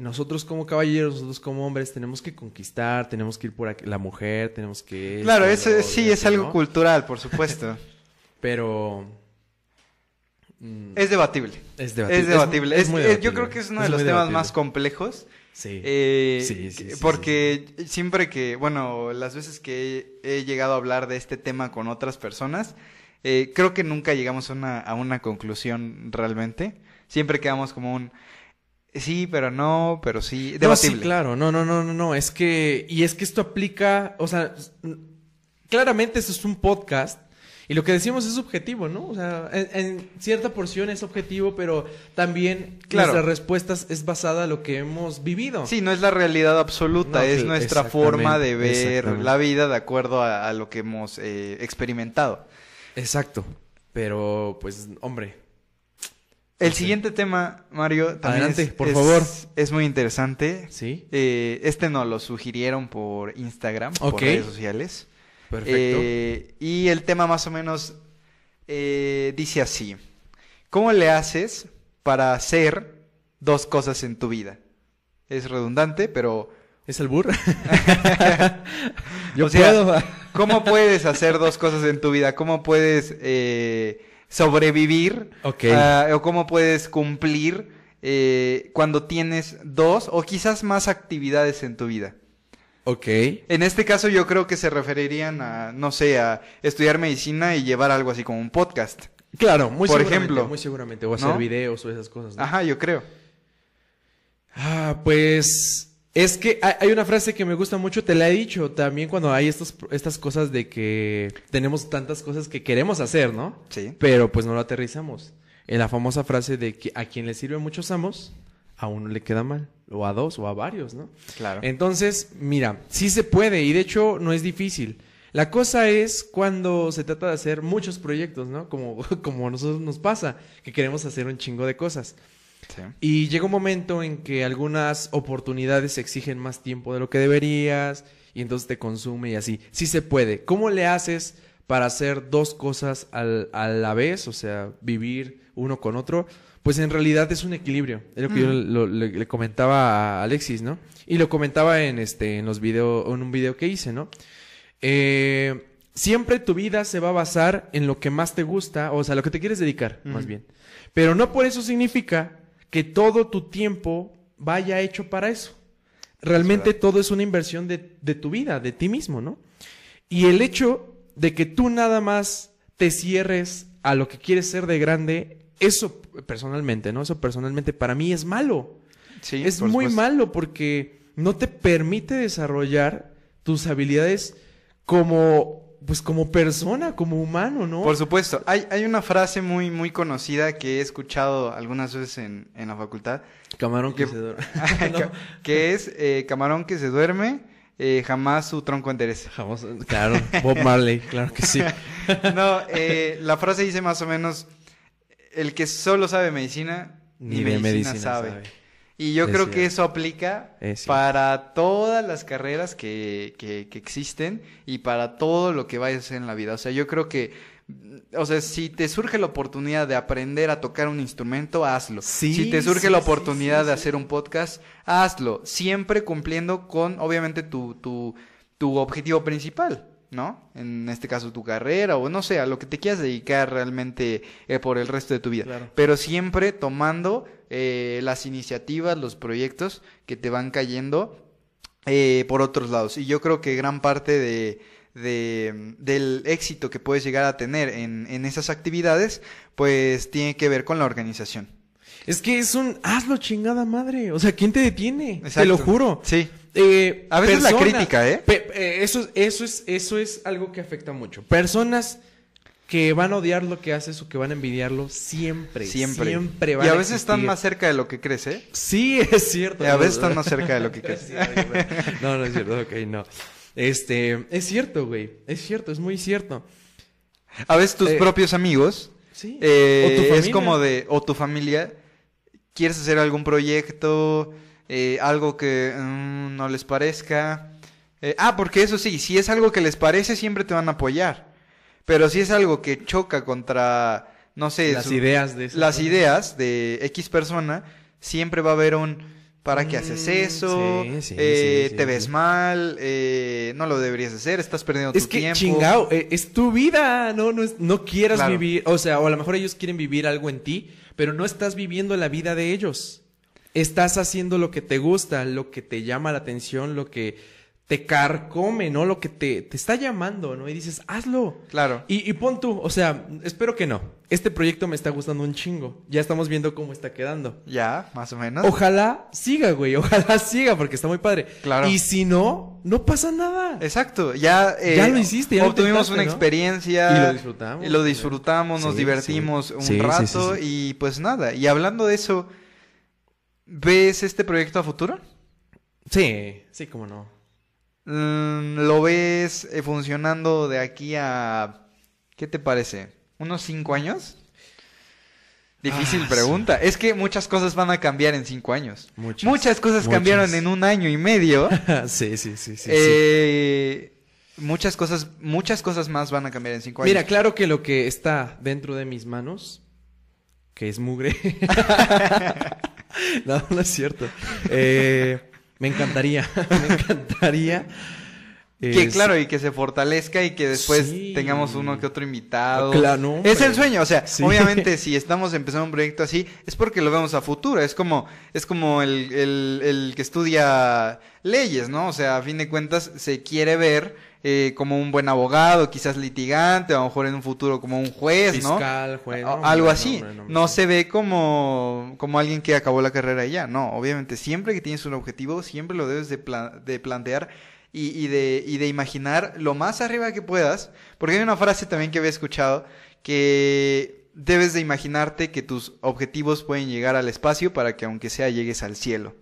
nosotros como caballeros, nosotros como hombres tenemos que conquistar, tenemos que ir por aquí, la mujer, tenemos que... Claro, eso sí es algo ¿no? cultural, por supuesto. Pero... mm, es debatible. es debatible. Es debatible. Es- Es- es muy eh, Yo debatible. creo que es uno de los temas debatible. más complejos. Sí. Eh, Sí, sí, sí, porque siempre que, bueno, las veces que he, he llegado a hablar de este tema con otras personas, eh, creo que nunca llegamos a una, a una conclusión realmente. Siempre quedamos como un sí, pero no, pero sí, No, debatible. sí, claro. No, no, no, no, no. Es que. Y es que esto aplica. O sea, claramente esto es un podcast. Y lo que decimos es subjetivo, ¿no? O sea, en, en cierta porción es objetivo, pero también Claro. nuestras respuestas es basada en lo que hemos vivido. Sí, no es la realidad absoluta, No, es nuestra forma de ver la vida de acuerdo a, a lo que hemos eh, experimentado. Exacto. Pero, pues, hombre. El siguiente tema, Mario, también Adelante, es, por es- favor. es muy interesante. Sí. Eh, este nos lo sugirieron por Instagram, por redes sociales. Perfecto. Eh, y el tema más o menos eh, dice así. ¿Cómo le haces para hacer dos cosas en tu vida? Es redundante, pero ¿Es el burro? Yo O sea, puedo. ¿cómo puedes hacer dos cosas en tu vida? ¿Cómo puedes eh, sobrevivir? Ok. Ah, ¿O cómo puedes cumplir eh, cuando tienes dos o quizás más actividades en tu vida? ok. En este caso yo creo que se referirían a, no sé, a estudiar medicina y llevar algo así como un podcast. Claro, muy Por seguramente, ejemplo, Muy seguramente. O hacer ¿no? videos o esas cosas. ¿no? Ajá, yo creo. Ah, pues es que hay una frase que me gusta mucho, te la he dicho también cuando hay estos, estas cosas de que tenemos tantas cosas que queremos hacer, ¿no? Sí. Pero pues no lo aterrizamos. En la famosa frase de que a quien le sirve muchos amos, a uno le queda mal. O a dos o a varios, ¿no? Claro. Entonces, mira, sí se puede y de hecho no es difícil. La cosa es cuando se trata de hacer muchos proyectos, ¿no? Como, como a nosotros nos pasa, que queremos hacer un chingo de cosas. Sí. Y llega un momento en que algunas oportunidades exigen más tiempo de lo que deberías y entonces te consume y así. Sí se puede. ¿Cómo le haces para hacer dos cosas al- a la vez? O sea, vivir uno con otro. Pues en realidad es un equilibrio. Es lo que yo Mm. lo- le, le comentaba a Alexis, ¿no? Y lo comentaba en este, en los videos, en un video que hice, ¿no? Eh, siempre tu vida se va a basar en lo que más te gusta, o sea, lo que te quieres dedicar, más Ujú. bien. Pero no por eso significa que todo tu tiempo vaya hecho para eso. Realmente todo es una inversión de, de tu vida, de ti mismo, ¿no? Y el hecho de que tú nada más te cierres a lo que quieres ser de grande, eso personalmente, ¿no? Eso personalmente para mí es malo. Sí, es muy supuesto. malo porque no te permite desarrollar tus habilidades como pues como persona, como humano, ¿no? Por supuesto. Hay, hay una frase muy, muy conocida que he escuchado algunas veces en, en la facultad, Camarón que que- se duerme. que, que es eh, camarón que se duerme, eh, jamás su tronco endereza. Jamás- claro, Bob Marley, claro que sí. No, eh, la frase dice más o menos, el que solo sabe medicina, ni, medicina, sabe. Y yo Es creo que eso aplica Es para todas las carreras que, que, que existen y para todo lo que vayas a hacer en la vida. O sea, yo creo que, o sea, si te surge la oportunidad de aprender a tocar un instrumento, hazlo. Sí, si te surge sí, la oportunidad sí, de hacer un podcast, hazlo. Siempre cumpliendo con, obviamente, tu, tu, tu objetivo principal. ¿No? En este caso tu carrera o no sé, a lo que te quieras dedicar realmente eh, por el resto de tu vida Claro. pero siempre tomando eh, las iniciativas, los proyectos que te van cayendo eh, por otros lados. Y yo creo que gran parte de, de- del éxito que puedes llegar a tener en, en esas actividades, pues tiene que ver con la organización. Es que es un hazlo chingada madre. O sea, ¿quién te detiene? Te lo juro. Sí. Eh, A veces la crítica, ¿eh? Pe- eh, eso, es- eso, es, eso es algo que afecta mucho. Personas que van a odiar lo que haces o que van a envidiarlo siempre. Siempre. Siempre van y a veces están más cerca de lo que crees, ¿eh? Sí, es cierto. Y a veces están más cerca de lo que crees. No, no es cierto, ok, no. Este, es cierto, güey. Es cierto, es muy cierto. A veces tus Eh, propios amigos Sí. eh, o tu es familia. como de, o tu familia, quieres hacer algún proyecto, eh, algo que mm, no les parezca. Eh, ah, porque eso sí, si es algo que les parece, siempre te van a apoyar. Pero si es algo que choca contra, no sé, Las su- ideas de las persona. ideas de X persona, siempre va a haber un ¿para qué haces Mm, eso? sí, sí, Eh, sí, te sí, ves sí. mal, eh, no lo deberías hacer, estás perdiendo Es tu que tiempo. chingao, eh, es tu vida, no, no, es- no quieras Claro. vivir, o sea, o a lo mejor ellos quieren vivir algo en ti, pero no estás viviendo la vida de ellos. Estás haciendo lo que te gusta, lo que te llama la atención, lo que te carcome, ¿no? Lo que te, te está llamando, ¿no? Y dices, hazlo. Claro. Y, y pon tú, o sea, espero que no. Este proyecto me está gustando un chingo. Ya estamos viendo cómo está quedando. Ya, más o menos. Ojalá siga, güey. Ojalá siga, porque está muy padre. Claro. Y si no, no pasa nada. Exacto, ya, eh, Ya lo hiciste, ya obtuvimos una ¿no? experiencia Y lo disfrutamos, y lo disfrutamos, nos divertimos sí. un Sí, rato y pues nada. Y hablando de eso, ¿ves este proyecto a futuro? Sí, sí, cómo no. Mm, ¿Lo ves eh, funcionando de aquí a qué te parece? ¿Unos cinco años? Difícil Ah, pregunta. Es que muchas cosas van a cambiar en cinco años. Muchas. cosas Muchas. cambiaron en un año y medio. sí, sí, sí, sí. sí. Eh, Muchas cosas, muchas cosas más van a cambiar en cinco años. Mira, claro que lo que está dentro de mis manos, que es mugre. no, no es cierto. Eh, me encantaría, me encantaría. Que claro, y que se fortalezca y que después Sí. tengamos uno que otro invitado. Claro, no, es el sueño, o sea, Sí. obviamente si estamos empezando un proyecto así, es porque lo vemos a futuro, es como, es como el, el, el que estudia leyes, ¿no? O sea, a fin de cuentas se quiere ver eh, como un buen abogado, quizás litigante, a lo mejor en un futuro como un juez, ¿no? Fiscal, juez, no, Algo hombre, así. no, se ve como, como alguien que acabó la carrera y ya. No, obviamente, siempre que tienes un objetivo, siempre lo debes de, pla- de plantear y, y de, y de imaginar lo más arriba que puedas. Porque hay una frase también que había escuchado que debes de imaginarte que tus objetivos pueden llegar al espacio para que aunque sea llegues al cielo.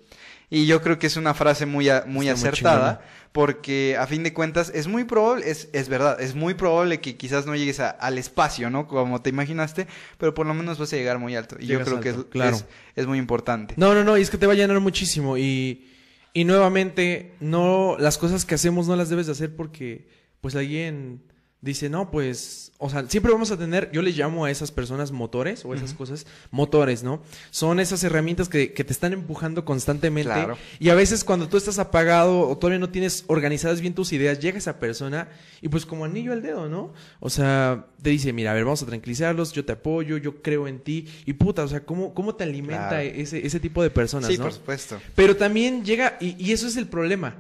Y yo creo que es una frase muy, a- muy Está acertada, porque a fin de cuentas es muy probable, es, es verdad, es muy probable que quizás no llegues a- al espacio, ¿no? Como te imaginaste, pero por lo menos vas a llegar muy alto. Y yo creo que es, claro. es, es muy importante. No, no, no, y es que te va a llenar muchísimo. Y, y nuevamente, no, las cosas que hacemos no las debes de hacer porque, pues alguien dice, no, pues, o sea, siempre vamos a tener, yo les llamo a esas personas motores o esas cosas motores, ¿no? Son esas herramientas que, que te están empujando constantemente. Claro. Y a veces cuando tú estás apagado o todavía no tienes organizadas bien tus ideas, llega esa persona y pues como anillo al dedo, ¿no? O sea, te dice, mira, a ver, vamos a tranquilizarlos, yo te apoyo, yo creo en ti. Y puta, o sea, ¿cómo, cómo te alimenta Claro. ese, ese tipo de personas, sí, ¿no? por supuesto. Pero también llega, y, y eso es el problema,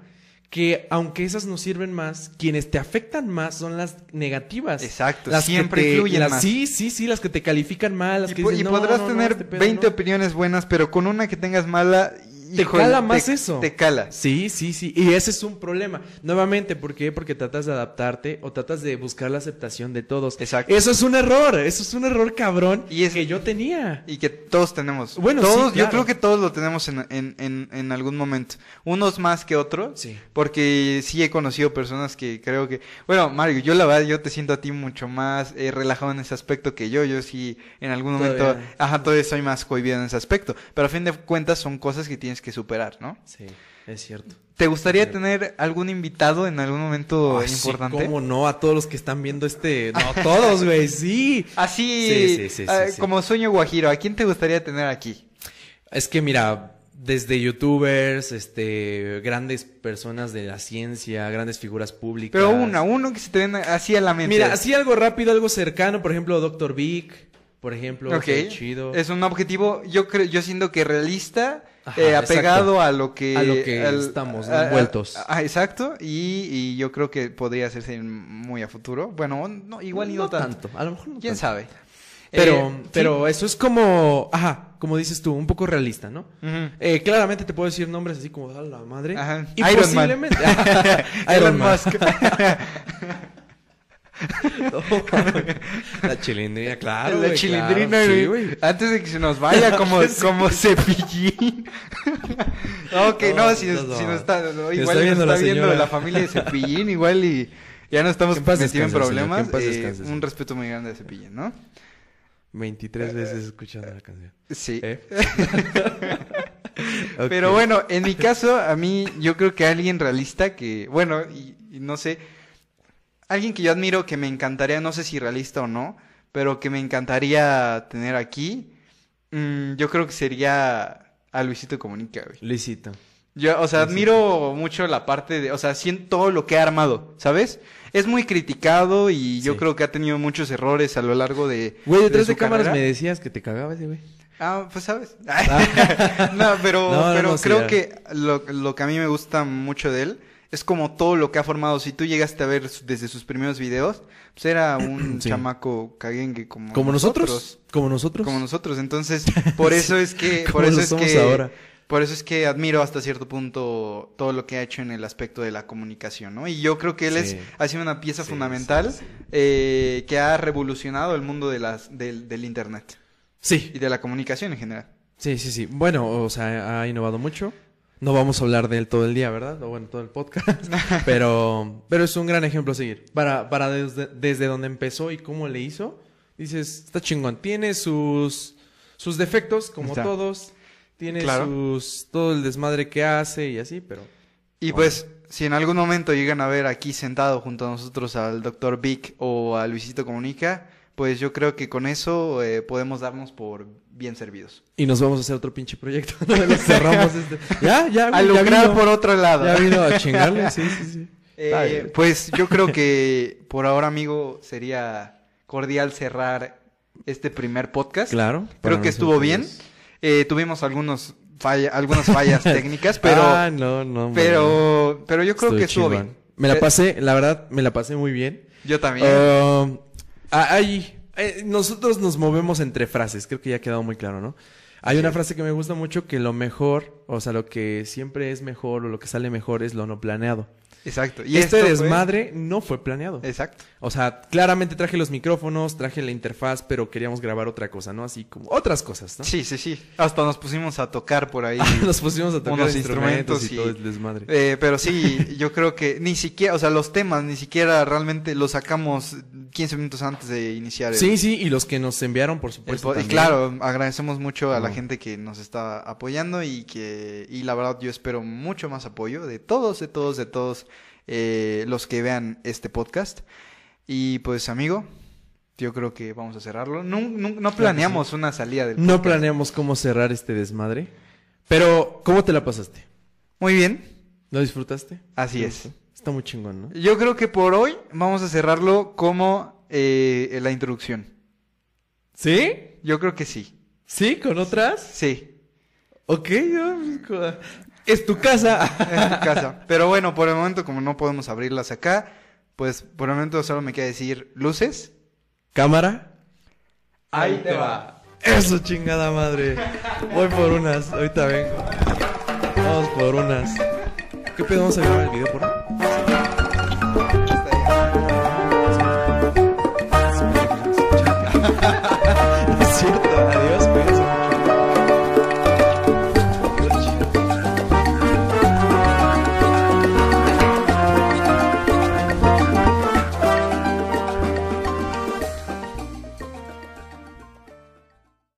que aunque esas nos sirven más, quienes te afectan más son las negativas. Exacto, Las que siempre te- influyen las- más. Sí, sí, sí, las que te califican mal, las Y, que po- dicen, y "No, podrás no, no, tener este pedo 20 no". opiniones buenas, pero con una que tengas mala... Te híjole, cala más eso. Te cala. Sí, sí, sí. Y ese es un problema. Nuevamente, ¿por qué? Porque tratas de adaptarte o tratas de buscar la aceptación de todos. Exacto. Eso es un error. Eso es un error cabrón Y es- que yo tenía. Y que todos tenemos. Bueno, todos, sí, yo creo que todos lo tenemos en, en, en, en algún momento. Unos más que otros. Sí. Porque sí he conocido personas que creo que... Bueno, Mario, yo la verdad, yo te siento a ti mucho más eh, relajado en ese aspecto que yo. Yo sí, en algún momento... Todavía. Ajá, todavía soy más cohibido en ese aspecto. Pero a fin de cuentas son cosas que tienes que superar, ¿no? Sí, es cierto. ¿Te gustaría Sí. tener algún invitado en algún momento Ay, sí, importante? ¿Cómo no? A todos los que están viendo este. No, todos, güey, sí. Así, Sí, sí, sí, ah, sí, sí. como sueño guajiro, ¿a quién te gustaría tener aquí? Es que mira, desde youtubers, este, grandes personas de la ciencia, grandes figuras públicas. Pero una, uno que se te venga así a la mente. Mira, así algo rápido, algo cercano, por ejemplo, Dr. Vic, por ejemplo, chido. Es un objetivo, yo creo, yo siento que realista, Ajá, eh, apegado exacto. a lo que A lo que estamos, ¿no? a- a- Envueltos. ah, exacto, y, y yo creo que podría hacerse muy a futuro. Bueno, no, igual y no, tanto. A lo mejor no ¿Quién tanto. sabe? Pero, Eh, pero eso es como, ajá, como dices tú, un poco realista, ¿no? Eh, claramente te puedo decir nombres así como a la madre. Ajá. Y Iron Man. posiblemente. Elon Man. La chilindrina, claro. la güey, chilindrina, claro. Sí. Antes de que se nos vaya como, como cepillín. ok, no, No, si, no, está, igual está nos viendo está la viendo señora. la familia de cepillín, igual y ya no estamos metidos en señor, problemas. eh, un respeto muy grande de cepillín, ¿no? 23 veces escuchando la canción. Sí. ¿Eh? Pero bueno, en mi caso, a mí, yo creo que alguien realista que, bueno, y, y no sé, alguien que yo admiro que me encantaría, no sé si realista o no, pero que me encantaría tener aquí, mm, yo creo que sería a Luisito Comunica, güey. Luisito. Yo, o sea, Luisito. admiro mucho la parte de, o sea, siento todo lo que ha armado, ¿sabes? Es muy criticado y yo Sí. creo que ha tenido muchos errores a lo largo de. Güey, detrás su de, cámaras carrera. me decías que te cagaba ese güey. Ah, pues sabes. no, pero, No, no, pero no, sí, creo que lo, lo que a mí me gusta mucho de él es como todo lo que ha formado. Si tú llegaste a ver desde sus primeros videos, pues era un Sí. chamaco caguengue como, Como nosotros. Como nosotros. Como nosotros. Entonces, por eso es que, por eso es que, ahora. por eso es que admiro hasta cierto punto todo lo que ha hecho en el aspecto de la comunicación, ¿no? Y yo creo que él Sí. es, ha sido una pieza Sí, fundamental sí, sí. eh, que ha revolucionado el mundo de las, del, del internet Sí. y de la comunicación en general. Sí, sí, sí. Bueno, o sea, ha innovado mucho. No vamos a hablar de él todo el día, ¿verdad? O bueno, todo el podcast. pero, pero es un gran ejemplo a seguir. Para, para desde, desde donde empezó y cómo le hizo, dices, está chingón. Tiene sus, sus defectos, como Está. todos. Tiene Claro. sus, todo el desmadre que hace y así, pero... Y Bueno. pues, si en algún momento llegan a ver aquí sentado junto a nosotros al doctor Vic o a Luisito Comunica, pues yo creo que con eso eh, podemos darnos por bien servidos. Y nos vamos a hacer otro pinche proyecto. Cerramos este. Ya, ya, A lucrar por otro lado. Ya vino a chingarle, sí, sí, sí. Eh, pues yo creo que por ahora, amigo, sería cordial cerrar este primer podcast. Claro. Creo que estuvo bien. Eh, tuvimos algunos falla, algunas fallas técnicas, pero, Ah, no, no. pero, pero yo creo que estuvo chingón. bien. Me la Eh, pasé, la verdad, me la pasé muy bien. Yo también. Hay- eh, nosotros nos movemos entre frases, creo que ya ha quedado muy claro, ¿no? Hay una frase que me gusta mucho que lo mejor, o sea, lo que siempre es mejor o lo que sale mejor es lo no planeado. Exacto. Y este fue- desmadre no fue planeado. Exacto. O sea, claramente traje los micrófonos, traje la interfaz, pero queríamos grabar otra cosa, ¿no? Así como otras cosas, ¿no? Sí, sí, sí. Hasta nos pusimos a tocar por ahí. Nos pusimos a tocar Unos instrumentos, instrumentos y, y- todo el desmadre. Eh, pero sí, yo creo que ni siquiera, o sea, los temas ni siquiera realmente los sacamos 15 minutos antes de iniciar el, Sí, sí, y los que nos enviaron, por supuesto. y claro, agradecemos mucho a la gente que nos está apoyando y que, y la verdad yo espero mucho más apoyo de todos, de todos, de todos eh, los que vean este podcast. Y pues, amigo, yo creo que vamos a cerrarlo. No, no, no planeamos una salida del No planeamos cómo cerrar este desmadre. Pero, ¿cómo te la pasaste? Muy bien, ¿Lo disfrutaste? así ¿Te es. gustó? Está muy chingón, ¿no? Yo creo que por hoy vamos a cerrarlo como eh, la introducción. ¿Sí? Yo creo que sí. ¿Sí? ¿Con otras? Sí. Ok, yo, pues, es tu casa. en tu casa. Pero bueno, por el momento, como no podemos abrirlas acá, pues por el momento solo me queda decir luces. Cámara. Ahí te va. Eso, chingada madre. Voy por unas, ahorita vengo. Vamos por unas. ¿Qué pedo? ¿Vamos a grabar el video por